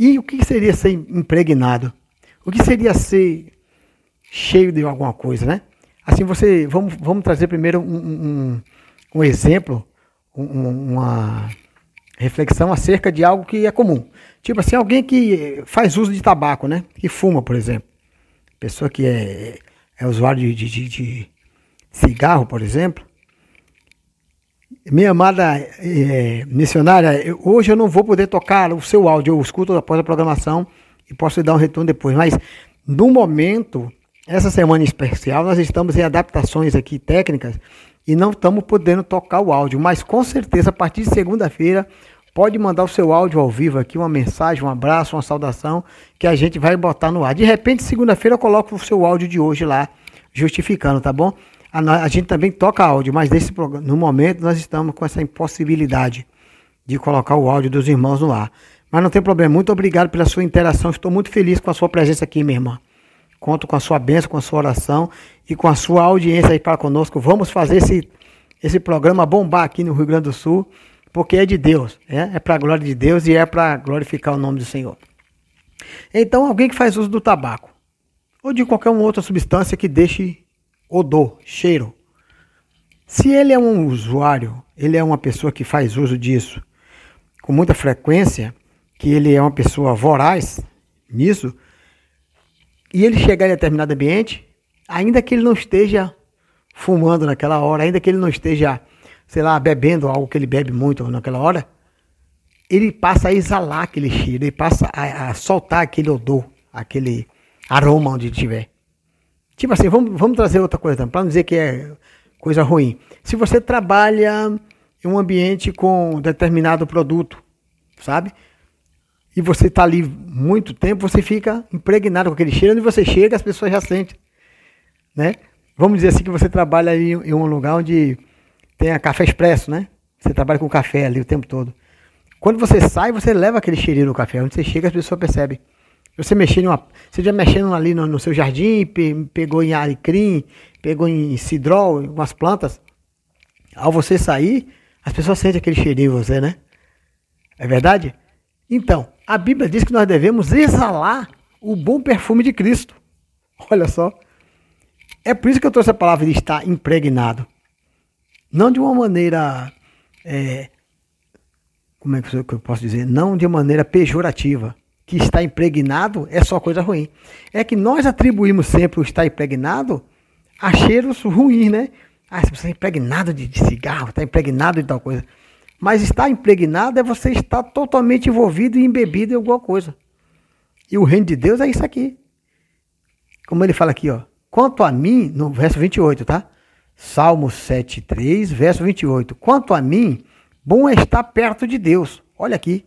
E o que seria ser impregnado? O que seria ser cheio de alguma coisa, né? Assim, você. Vamos, vamos trazer primeiro um, um, um exemplo, um, uma reflexão acerca de algo que é comum. Tipo assim, alguém que faz uso de tabaco, né? Que fuma, por exemplo. Pessoa que é, é usuário de, de, de cigarro, por exemplo. Minha amada é, missionária, eu, hoje eu não vou poder tocar o seu áudio, eu escuto após a programação e posso dar um retorno depois. Mas no momento, essa semana especial, nós estamos em adaptações aqui técnicas e não estamos podendo tocar o áudio. Mas com certeza, a partir de segunda-feira, pode mandar o seu áudio ao vivo aqui, uma mensagem, um abraço, uma saudação, que a gente vai botar no ar. De repente, segunda-feira, eu coloco o seu áudio de hoje lá, justificando, tá bom? A, a gente também toca áudio, mas nesse, no momento nós estamos com essa impossibilidade de colocar o áudio dos irmãos no ar. Mas não tem problema. Muito obrigado pela sua interação. Estou muito feliz com a sua presença aqui, minha irmã. Conto com a sua bênção, com a sua oração e com a sua audiência aí para conosco. Vamos fazer esse, esse programa bombar aqui no Rio Grande do Sul, porque é de Deus. É, é para a glória de Deus e é para glorificar o nome do Senhor. Então, alguém que faz uso do tabaco ou de qualquer outra substância que deixe odor, cheiro. Se ele é um usuário, ele é uma pessoa que faz uso disso com muita frequência, que ele é uma pessoa voraz nisso, e ele chegar em determinado ambiente, ainda que ele não esteja fumando naquela hora, ainda que ele não esteja, sei lá, bebendo algo que ele bebe muito naquela hora, ele passa a exalar aquele cheiro, ele passa a, a soltar aquele odor, aquele aroma onde estiver. Tipo assim, vamos, vamos trazer outra coisa, para não dizer que é coisa ruim. Se você trabalha em um ambiente com determinado produto, sabe? e você está ali muito tempo, você fica impregnado com aquele cheiro. Onde você chega, as pessoas já sentem. Né? Vamos dizer assim que você trabalha em um lugar onde tem a café expresso, né? Você trabalha com café ali o tempo todo. Quando você sai, você leva aquele cheirinho no café. Onde você chega, as pessoas percebem. Você mexendo, uma, você já mexendo ali no, no seu jardim, pe, pegou em alecrim, pegou em cidrol, umas plantas. Ao você sair, as pessoas sentem aquele cheirinho em você, né? É verdade? Então, a Bíblia diz que nós devemos exalar o bom perfume de Cristo. Olha só. É por isso que eu trouxe a palavra de estar impregnado. Não de uma maneira. É, como é que eu posso dizer? Não de maneira pejorativa. Que está impregnado é só coisa ruim. É que nós atribuímos sempre o estar impregnado a cheiros ruins, né? Ah, você está impregnado de, de cigarro, está impregnado de tal coisa. Mas estar impregnado é você estar totalmente envolvido e embebido em alguma coisa. E o reino de Deus é isso aqui. Como ele fala aqui, ó. Quanto a mim, no verso 28, tá? Salmo 7, 3, verso 28. Quanto a mim, bom é estar perto de Deus. Olha aqui.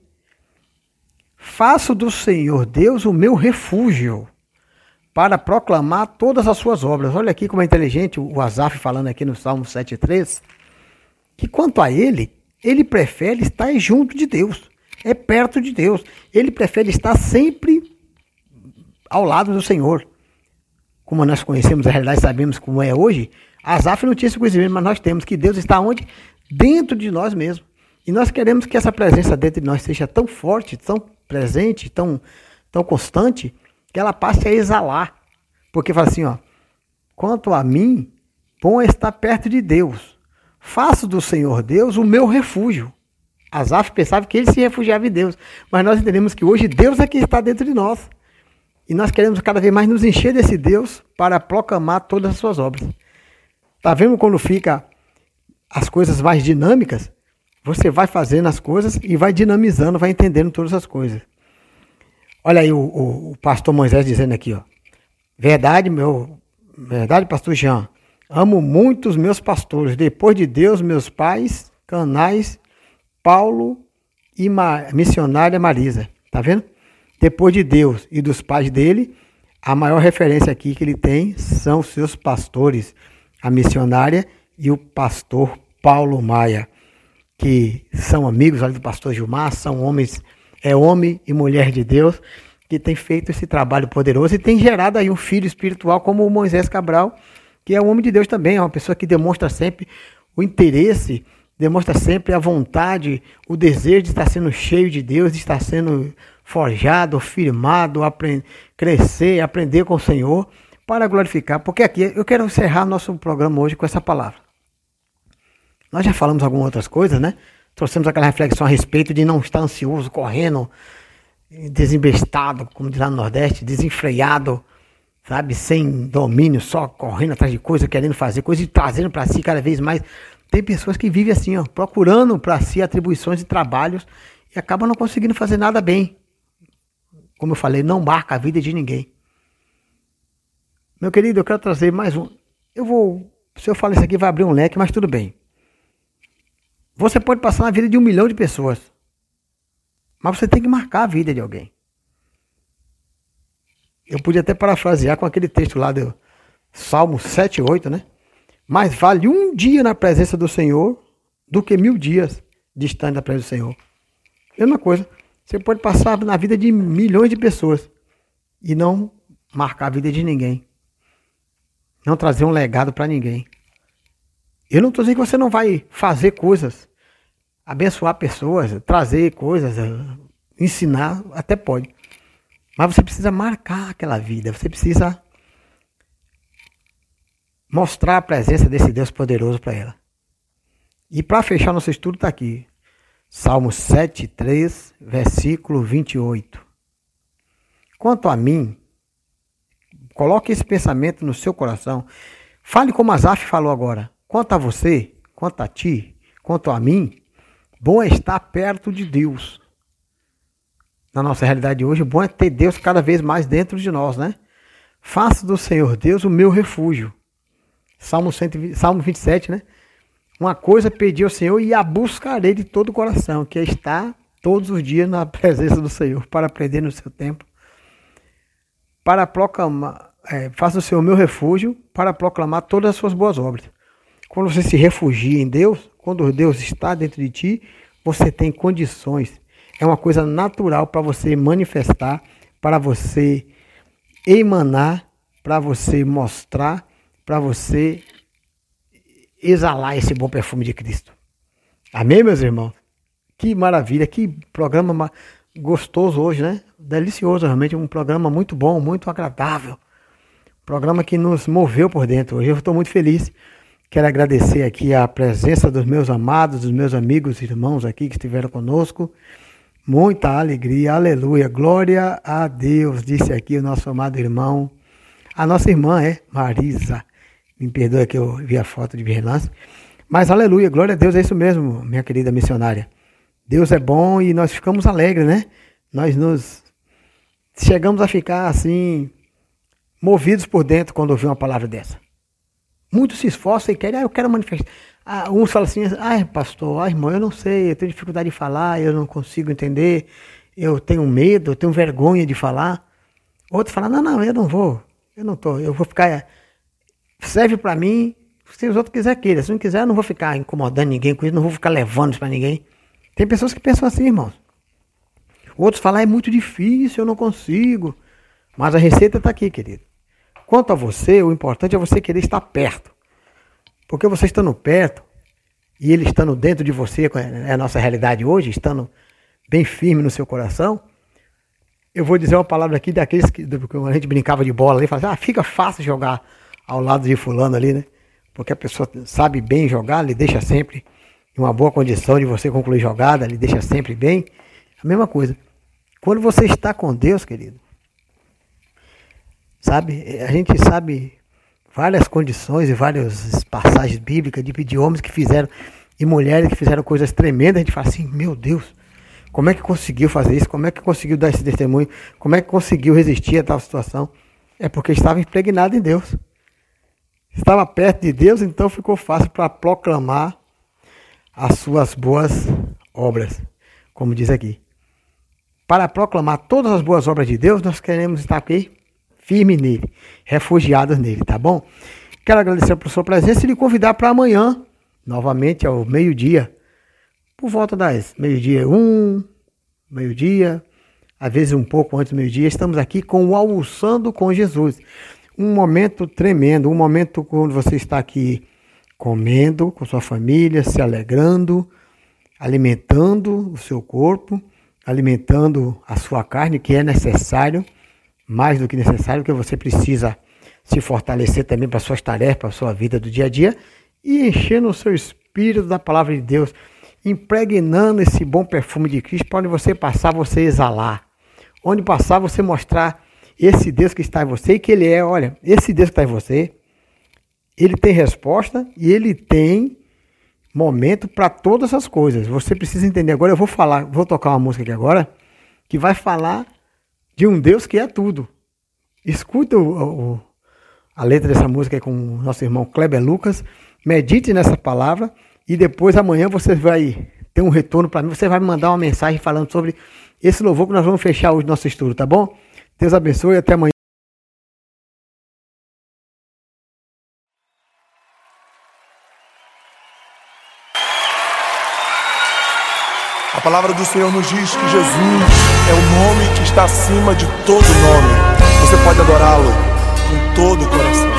Faço do Senhor Deus o meu refúgio para proclamar todas as suas obras. Olha aqui como é inteligente o Azaf falando aqui no Salmo 7,3. Que quanto a ele, ele prefere estar junto de Deus, é perto de Deus. Ele prefere estar sempre ao lado do Senhor. Como nós conhecemos a realidade, sabemos como é hoje, Asaf não tinha esse conhecimento, mas nós temos que Deus está onde? Dentro de nós mesmos. E nós queremos que essa presença dentro de nós seja tão forte, tão presente, tão, tão constante, que ela passe a exalar. Porque fala assim, ó, quanto a mim, bom é estar perto de Deus. Faço do Senhor Deus o meu refúgio. Asaf pensava que ele se refugiava em Deus, mas nós entendemos que hoje Deus é que está dentro de nós. E nós queremos cada vez mais nos encher desse Deus para proclamar todas as suas obras. Tá vendo quando fica as coisas mais dinâmicas? Você vai fazendo as coisas e vai dinamizando, vai entendendo todas as coisas. Olha aí o, o, o pastor Moisés dizendo aqui, ó. Verdade, meu. Verdade, pastor Jean. Amo muito os meus pastores, depois de Deus, meus pais, canais, Paulo e Ma missionária Marisa. Tá vendo? Depois de Deus e dos pais dele, a maior referência aqui que ele tem são seus pastores, a missionária e o pastor Paulo Maia, que são amigos ali do pastor Gilmar, são homens, é homem e mulher de Deus, que tem feito esse trabalho poderoso e tem gerado aí um filho espiritual como o Moisés Cabral, que é um homem de Deus também, é uma pessoa que demonstra sempre o interesse demonstra sempre a vontade, o desejo de estar sendo cheio de Deus, de estar sendo forjado, firmado, aprend crescer, aprender com o Senhor para glorificar. Porque aqui eu quero encerrar nosso programa hoje com essa palavra. Nós já falamos algumas outras coisas, né? Trouxemos aquela reflexão a respeito de não estar ansioso, correndo, desembestado, como diz lá no Nordeste, desenfreado, sabe? Sem domínio, só correndo atrás de coisa, querendo fazer coisa e trazendo para si cada vez mais. Tem pessoas que vivem assim, ó, procurando para si atribuições e trabalhos e acabam não conseguindo fazer nada bem. Como eu falei, não marca a vida de ninguém. Meu querido, eu quero trazer mais um. Eu vou. Se eu falar isso aqui, vai abrir um leque, mas tudo bem. Você pode passar na vida de um milhão de pessoas. Mas você tem que marcar a vida de alguém. Eu podia até parafrasear com aquele texto lá do Salmo 7, 8, né? Mais vale um dia na presença do Senhor do que mil dias distante da presença do Senhor. Mesma coisa. Você pode passar na vida de milhões de pessoas e não marcar a vida de ninguém. Não trazer um legado para ninguém. Eu não estou dizendo que você não vai fazer coisas, abençoar pessoas, trazer coisas, eh, ensinar, até pode. Mas você precisa marcar aquela vida, você precisa mostrar a presença desse Deus poderoso para ela. E para fechar nosso estudo está aqui. Salmo 7, 3, versículo 28. Quanto a mim, coloque esse pensamento no seu coração. Fale como Asaf falou agora. Quanto a você, quanto a ti, quanto a mim, bom é estar perto de Deus. Na nossa realidade hoje, bom é ter Deus cada vez mais dentro de nós, né? Faça do Senhor Deus o meu refúgio. Salmo, 120, Salmo 27, né? Uma coisa pedi ao Senhor e a buscarei de todo o coração, que é estar todos os dias na presença do Senhor, para aprender no seu tempo, para proclamar, é, faça o Senhor meu refúgio, para proclamar todas as suas boas obras. Quando você se refugia em Deus, quando Deus está dentro de ti, você tem condições. É uma coisa natural para você manifestar, para você emanar, para você mostrar, para você exalar esse bom perfume de Cristo. Amém, meus irmãos? Que maravilha, que programa gostoso hoje, né? Delicioso, realmente, um programa muito bom, muito agradável. Programa que nos moveu por dentro. Hoje eu estou muito feliz. Quero agradecer aqui a presença dos meus amados, dos meus amigos e irmãos aqui que estiveram conosco. Muita alegria, aleluia, glória a Deus, disse aqui o nosso amado irmão. A nossa irmã é Marisa. Me perdoe que eu vi a foto de relance. Mas aleluia, glória a Deus, é isso mesmo, minha querida missionária. Deus é bom e nós ficamos alegres, né? Nós nos chegamos a ficar assim, movidos por dentro quando ouvimos uma palavra dessa. Muitos se esforçam e querem, ah, eu quero manifestar. Ah, uns falam assim, ah, pastor, ah, irmão, eu não sei, eu tenho dificuldade de falar, eu não consigo entender, eu tenho medo, eu tenho vergonha de falar. Outros falam, não, não, eu não vou, eu não tô, eu vou ficar serve para mim, se os outros quiserem, queira. Se não quiser, eu não vou ficar incomodando ninguém com isso, não vou ficar levando isso para ninguém. Tem pessoas que pensam assim, irmãos. Outros falam, é muito difícil, eu não consigo. Mas a receita está aqui, querido. Quanto a você, o importante é você querer estar perto. Porque você estando perto, e ele estando dentro de você, é a nossa realidade hoje, estando bem firme no seu coração, eu vou dizer uma palavra aqui daqueles que, a gente brincava de bola ali, fala assim, ah, fica fácil jogar ao lado de fulano ali, né? Porque a pessoa sabe bem jogar, lhe deixa sempre em uma boa condição de você concluir jogada, lhe deixa sempre bem. A mesma coisa. Quando você está com Deus, querido, sabe, a gente sabe várias condições e várias passagens bíblicas de, de homens que fizeram e mulheres que fizeram coisas tremendas, a gente fala assim, meu Deus, como é que conseguiu fazer isso? Como é que conseguiu dar esse testemunho? Como é que conseguiu resistir a tal situação? É porque estava impregnado em Deus. Estava perto de Deus, então ficou fácil para proclamar as suas boas obras, como diz aqui. Para proclamar todas as boas obras de Deus, nós queremos estar aqui firme nele, refugiados nele, tá bom? Quero agradecer por sua presença e lhe convidar para amanhã, novamente ao meio-dia, por volta das meio-dia um, meio-dia, às vezes um pouco antes do meio-dia, estamos aqui com o Almoçando com Jesus um momento tremendo, um momento quando você está aqui comendo com sua família, se alegrando, alimentando o seu corpo, alimentando a sua carne, que é necessário, mais do que necessário, porque você precisa se fortalecer também para suas tarefas, para sua vida do dia a dia, e enchendo o seu espírito da palavra de Deus, impregnando esse bom perfume de Cristo, para onde você passar, você exalar. Onde passar, você mostrar esse Deus que está em você e que Ele é, olha, esse Deus que está em você, Ele tem resposta e Ele tem momento para todas as coisas. Você precisa entender. Agora eu vou falar, vou tocar uma música aqui agora, que vai falar de um Deus que é tudo. Escuta o, o, a letra dessa música com o nosso irmão Kleber Lucas, medite nessa palavra e depois amanhã você vai ter um retorno para mim, você vai me mandar uma mensagem falando sobre esse louvor que nós vamos fechar hoje nosso estudo, tá bom? Deus abençoe e até amanhã. Palavra do Senhor nos diz que Jesus é o nome que está acima de todo nome. Você pode adorá-lo com todo o coração.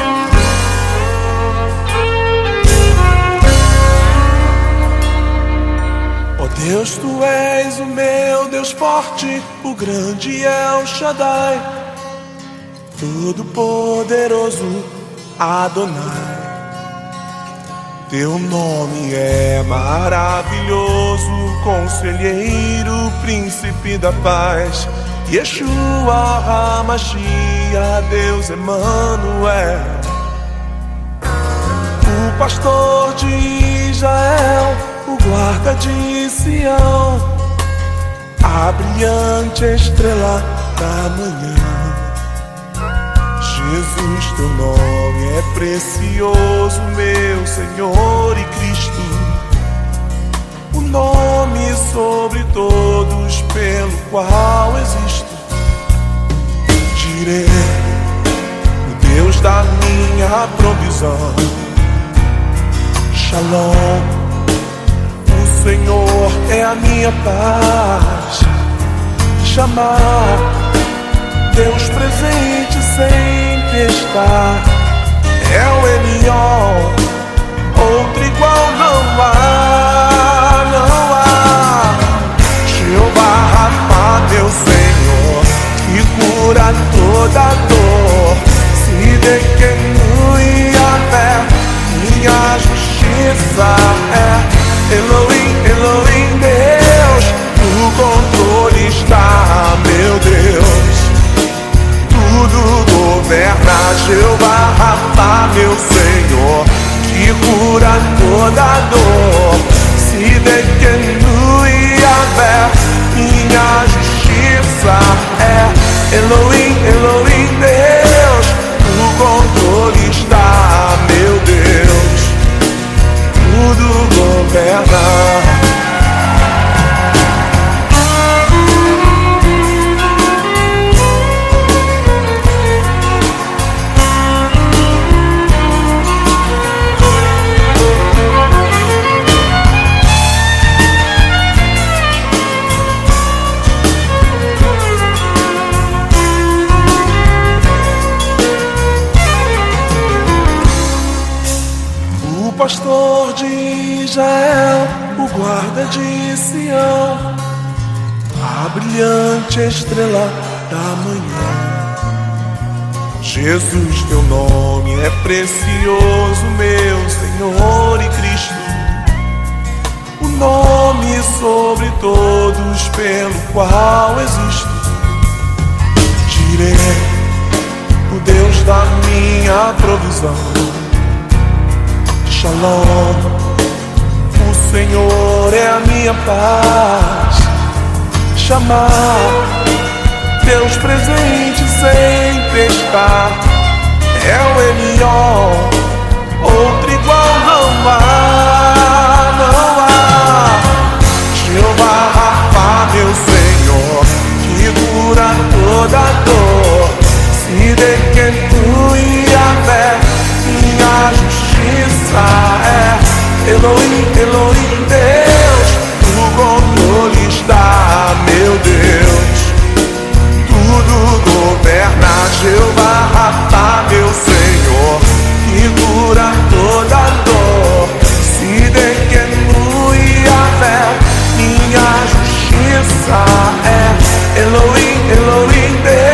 Ó Deus, tu és o meu Deus forte, o grande El Shaddai, todo poderoso Adonai. Teu nome é maravilhoso, conselheiro, príncipe da paz. Yeshua HaMashiach, Deus Emmanuel. O pastor de Israel, o guarda de Sião. A brilhante estrela da manhã. Jesus, teu nome é precioso, meu Senhor e Cristo. O nome sobre todos pelo qual existo. Direi, o Deus da minha provisão. Shalom, o Senhor é a minha paz. Chamar Deus presente sempre está. É o Elion, outro igual não há, não há. Jeová Rafa, meu Senhor, que cura toda dor. Se dequenui a fé, minha justiça é Elohim, Elohim, Deus. No controle está, meu Deus tudo governa Jeová Rafa, meu Senhor, que cura toda dor. Se detenui a fé, minha justiça é Elohim, Elohim, Deus. O controle está, meu Deus, tudo governa. Brilhante estrela da manhã. Jesus, teu nome é precioso, meu Senhor e Cristo. O nome sobre todos pelo qual existo. Direi, o Deus da minha provisão. Shalom, o Senhor é a minha paz. Chamar, Deus presente sempre está. É o Elion, outro igual não há, não há. Jeová Rafa, meu Senhor, que cura toda dor. Se dequenui a fé, minha justiça é Elohim, Elohim, Deus. O controle está, meu Deus. Tudo governa Jeová Rafa, meu Senhor, que cura toda dor. Se dequenu e fé, minha justiça é Elohim, Elohim, Deus.